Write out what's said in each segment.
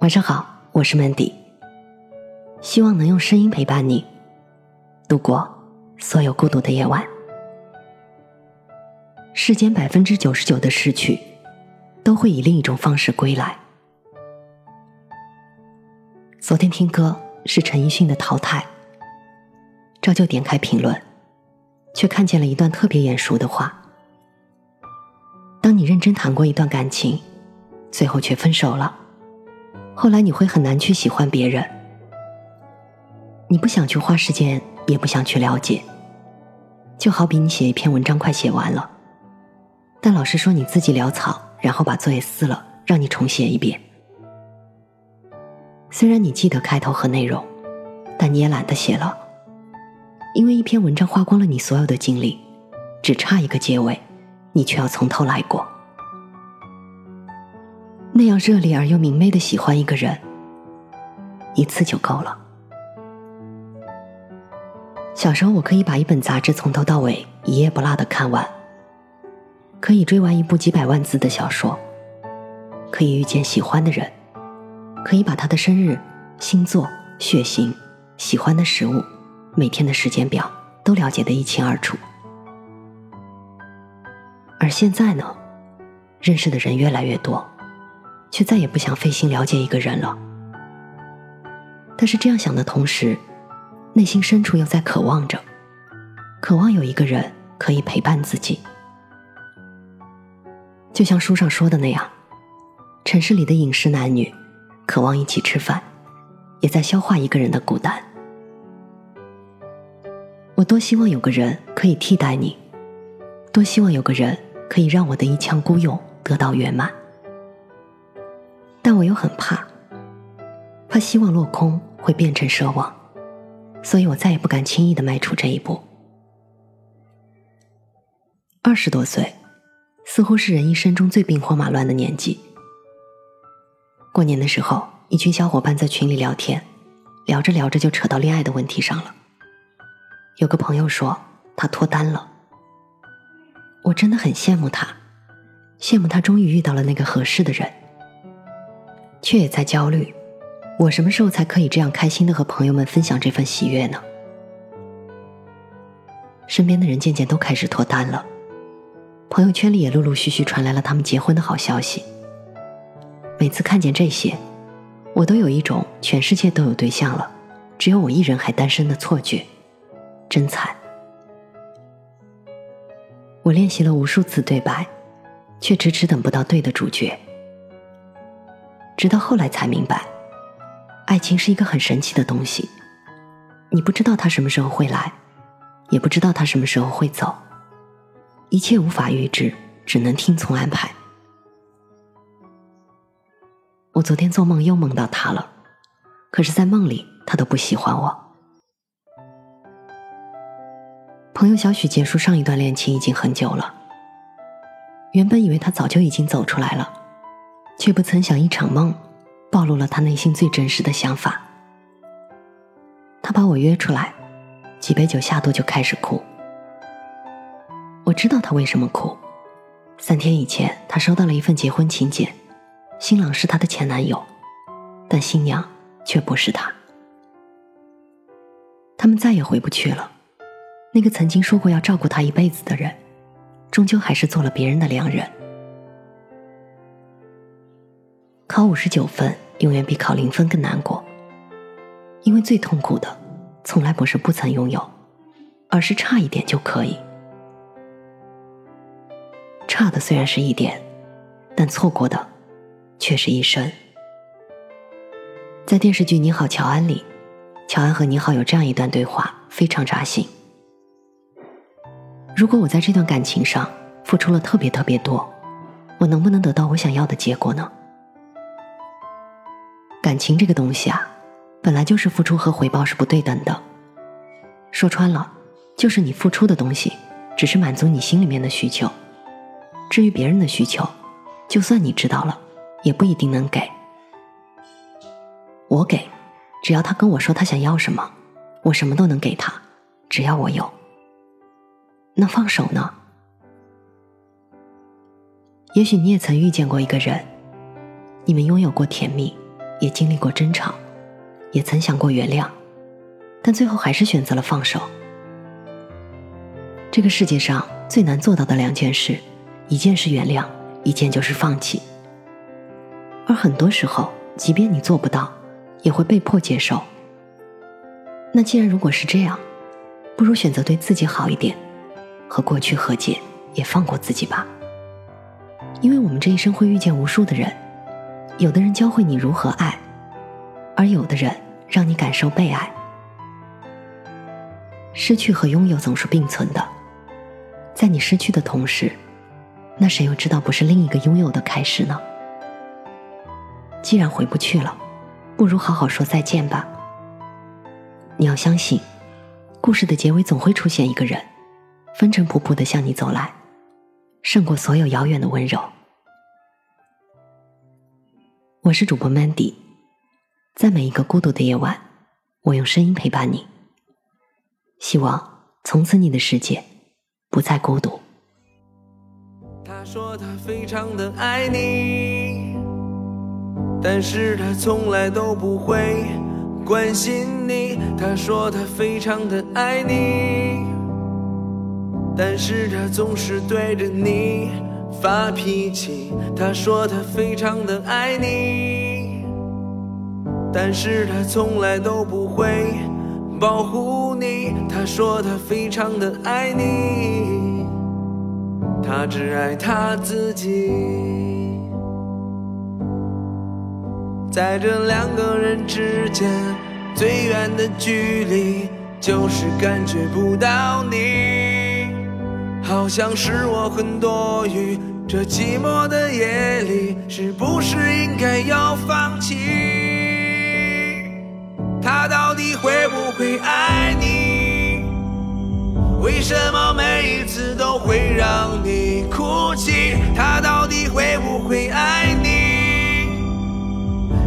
晚上好，我是 Mandy，希望能用声音陪伴你度过所有孤独的夜晚。世间百分之九十九的失去，都会以另一种方式归来。昨天听歌是陈奕迅的《淘汰》，照旧点开评论，却看见了一段特别眼熟的话：当你认真谈过一段感情，最后却分手了。后来你会很难去喜欢别人，你不想去花时间，也不想去了解。就好比你写一篇文章快写完了，但老师说你自己潦草，然后把作业撕了，让你重写一遍。虽然你记得开头和内容，但你也懒得写了，因为一篇文章花光了你所有的精力，只差一个结尾，你却要从头来过。那样热烈而又明媚的喜欢一个人，一次就够了。小时候，我可以把一本杂志从头到尾一页不落的看完，可以追完一部几百万字的小说，可以遇见喜欢的人，可以把他的生日、星座、血型、喜欢的食物、每天的时间表都了解的一清二楚。而现在呢，认识的人越来越多。却再也不想费心了解一个人了。但是这样想的同时，内心深处又在渴望着，渴望有一个人可以陪伴自己。就像书上说的那样，城市里的饮食男女，渴望一起吃饭，也在消化一个人的孤单。我多希望有个人可以替代你，多希望有个人可以让我的一腔孤勇得到圆满。但我又很怕，怕希望落空会变成奢望，所以我再也不敢轻易的迈出这一步。二十多岁，似乎是人一生中最兵荒马乱的年纪。过年的时候，一群小伙伴在群里聊天，聊着聊着就扯到恋爱的问题上了。有个朋友说他脱单了，我真的很羡慕他，羡慕他终于遇到了那个合适的人。却也在焦虑，我什么时候才可以这样开心的和朋友们分享这份喜悦呢？身边的人渐渐都开始脱单了，朋友圈里也陆陆续续传来了他们结婚的好消息。每次看见这些，我都有一种全世界都有对象了，只有我一人还单身的错觉，真惨。我练习了无数次对白，却迟迟等不到对的主角。直到后来才明白，爱情是一个很神奇的东西，你不知道他什么时候会来，也不知道他什么时候会走，一切无法预知，只能听从安排。我昨天做梦又梦到他了，可是，在梦里他都不喜欢我。朋友小许结束上一段恋情已经很久了，原本以为他早就已经走出来了。却不曾想，一场梦暴露了他内心最真实的想法。他把我约出来，几杯酒下肚就开始哭。我知道他为什么哭。三天以前，他收到了一份结婚请柬，新郎是他的前男友，但新娘却不是他。他们再也回不去了。那个曾经说过要照顾他一辈子的人，终究还是做了别人的良人。考五十九分永远比考零分更难过，因为最痛苦的从来不是不曾拥有，而是差一点就可以。差的虽然是一点，但错过的却是一生。在电视剧《你好，乔安》里，乔安和你好有这样一段对话，非常扎心。如果我在这段感情上付出了特别特别多，我能不能得到我想要的结果呢？感情这个东西啊，本来就是付出和回报是不对等的。说穿了，就是你付出的东西，只是满足你心里面的需求。至于别人的需求，就算你知道了，也不一定能给。我给，只要他跟我说他想要什么，我什么都能给他，只要我有。那放手呢？也许你也曾遇见过一个人，你们拥有过甜蜜。也经历过争吵，也曾想过原谅，但最后还是选择了放手。这个世界上最难做到的两件事，一件是原谅，一件就是放弃。而很多时候，即便你做不到，也会被迫接受。那既然如果是这样，不如选择对自己好一点，和过去和解，也放过自己吧。因为我们这一生会遇见无数的人，有的人教会你如何爱，而有的人让你感受被爱。失去和拥有总是并存的，在你失去的同时，那谁又知道不是另一个拥有的开始呢？既然回不去了，不如好好说再见吧。你要相信，故事的结尾总会出现一个人，风尘仆仆的向你走来，胜过所有遥远的温柔。我是主播 Mandy，在每一个孤独的夜晚，我用声音陪伴你。希望从此你的世界不再孤独。他说他非常的爱你。但是他从来都不会关心你。他说他非常的爱你，但是他总是对着你发脾气。他说他非常的爱你，但是他从来都不会保护你。他说他非常的爱你，他只爱他自己。在这两个人之间，最远的距离就是感觉不到你。好像是我很多余，这寂寞的夜里，是不是应该要放弃？他到底会不会爱你？为什么每一次都会让你哭泣？他到底会不会爱你？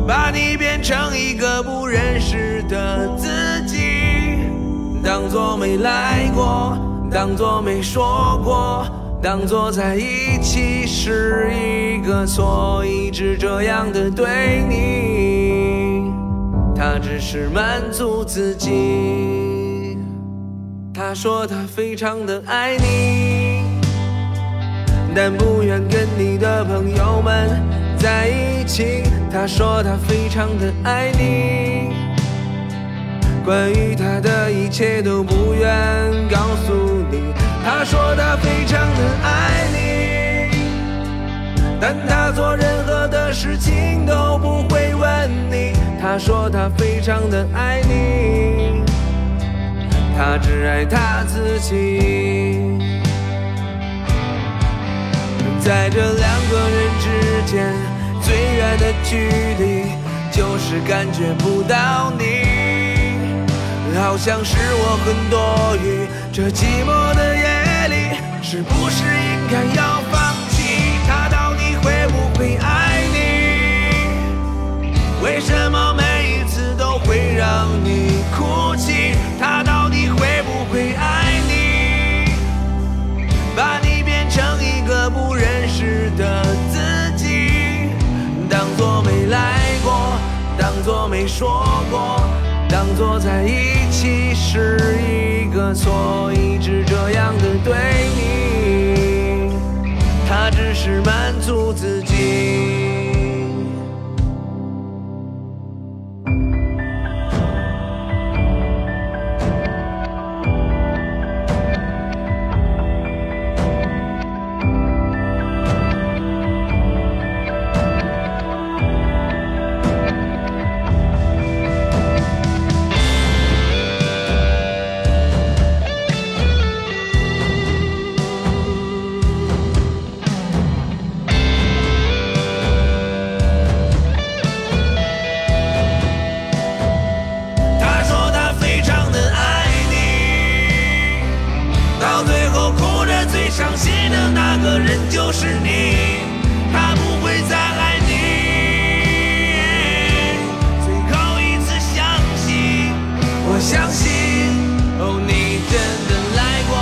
把你变成一个不认识的自己，当作没来过，当作没说过，当作在一起是一个错，一直这样的对你，他只是满足自己。他说他非常的爱你，但不愿跟你的朋友们。在一起，他说他非常的爱你，关于他的一切都不愿告诉你。他说他非常的爱你，但他做任何的事情都不会问你。他说他非常的爱你，他只爱他自己。在这两个人之间。最远的距离，就是感觉不到你，好像是我很多余。这寂寞的夜里，是不是应该要放弃？他到底会不会爱你？为什么每一次都会让你哭泣？他到底会不会爱你？把你变成一个不认识的。做没来过，当作没说过，当作在一其实一个错，一直这样的对你，他只是满足自己。伤心的那个人就是你，他不会再爱你。最后一次相信，我相信，哦，你真的来过，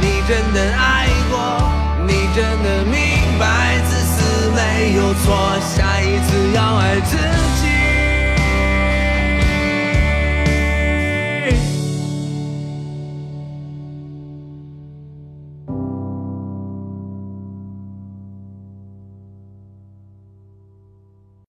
你真的爱过，你真的明白，自私没有错，下一次要爱自己。